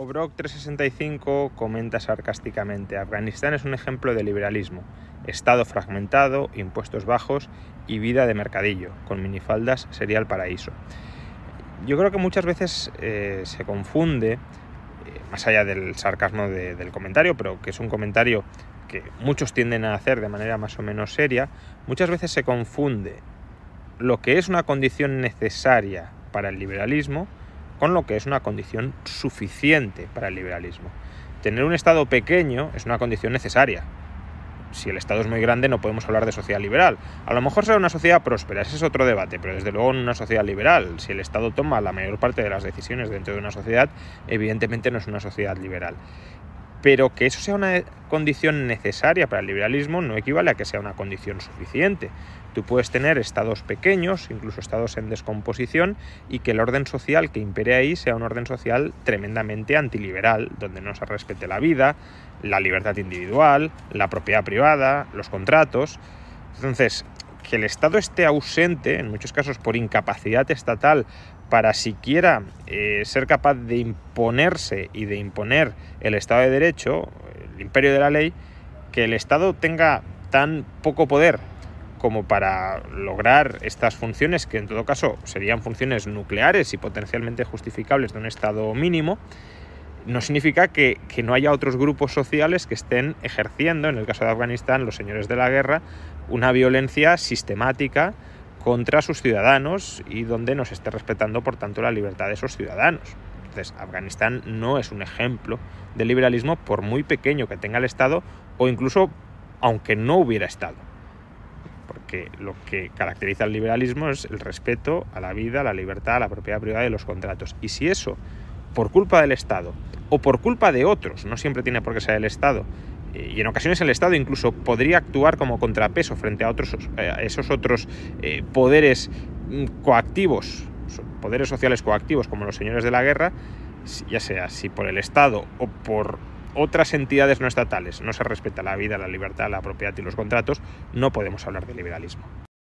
Obrok 365 comenta sarcásticamente, Afganistán es un ejemplo de liberalismo, estado fragmentado, impuestos bajos y vida de mercadillo, con minifaldas sería el paraíso. Yo creo que muchas veces eh, se confunde, eh, más allá del sarcasmo de- del comentario, pero que es un comentario que muchos tienden a hacer de manera más o menos seria, muchas veces se confunde lo que es una condición necesaria para el liberalismo con lo que es una condición suficiente para el liberalismo. Tener un Estado pequeño es una condición necesaria. Si el Estado es muy grande no podemos hablar de sociedad liberal. A lo mejor será una sociedad próspera, ese es otro debate, pero desde luego en una sociedad liberal, si el Estado toma la mayor parte de las decisiones dentro de una sociedad, evidentemente no es una sociedad liberal. Pero que eso sea una condición necesaria para el liberalismo no equivale a que sea una condición suficiente. Tú puedes tener estados pequeños, incluso estados en descomposición, y que el orden social que impere ahí sea un orden social tremendamente antiliberal, donde no se respete la vida, la libertad individual, la propiedad privada, los contratos. Entonces, que el Estado esté ausente, en muchos casos por incapacidad estatal, para siquiera eh, ser capaz de imponerse y de imponer el Estado de Derecho, el imperio de la ley, que el Estado tenga tan poco poder como para lograr estas funciones, que en todo caso serían funciones nucleares y potencialmente justificables de un Estado mínimo, no significa que, que, no haya otros grupos sociales que estén ejerciendo, en el caso de Afganistán, los señores de la guerra, una violencia sistemática contra sus ciudadanos y donde no se esté respetando, por tanto, la libertad de esos ciudadanos. Entonces, Afganistán no es un ejemplo de liberalismo por muy pequeño que tenga el Estado o incluso aunque no hubiera Estado. Porque lo que caracteriza al liberalismo es el respeto a la vida, a la libertad, a la propiedad privada y los contratos. Y si eso, por culpa del Estado o por culpa de otros, no siempre tiene por qué ser el Estado, y en ocasiones el Estado incluso podría actuar como contrapeso frente a, otros, a esos otros eh, poderes coactivos, poderes sociales coactivos como los señores de la guerra, ya sea si por el Estado o por otras entidades no estatales no se respeta la vida, la libertad, la propiedad y los contratos, no podemos hablar de liberalismo.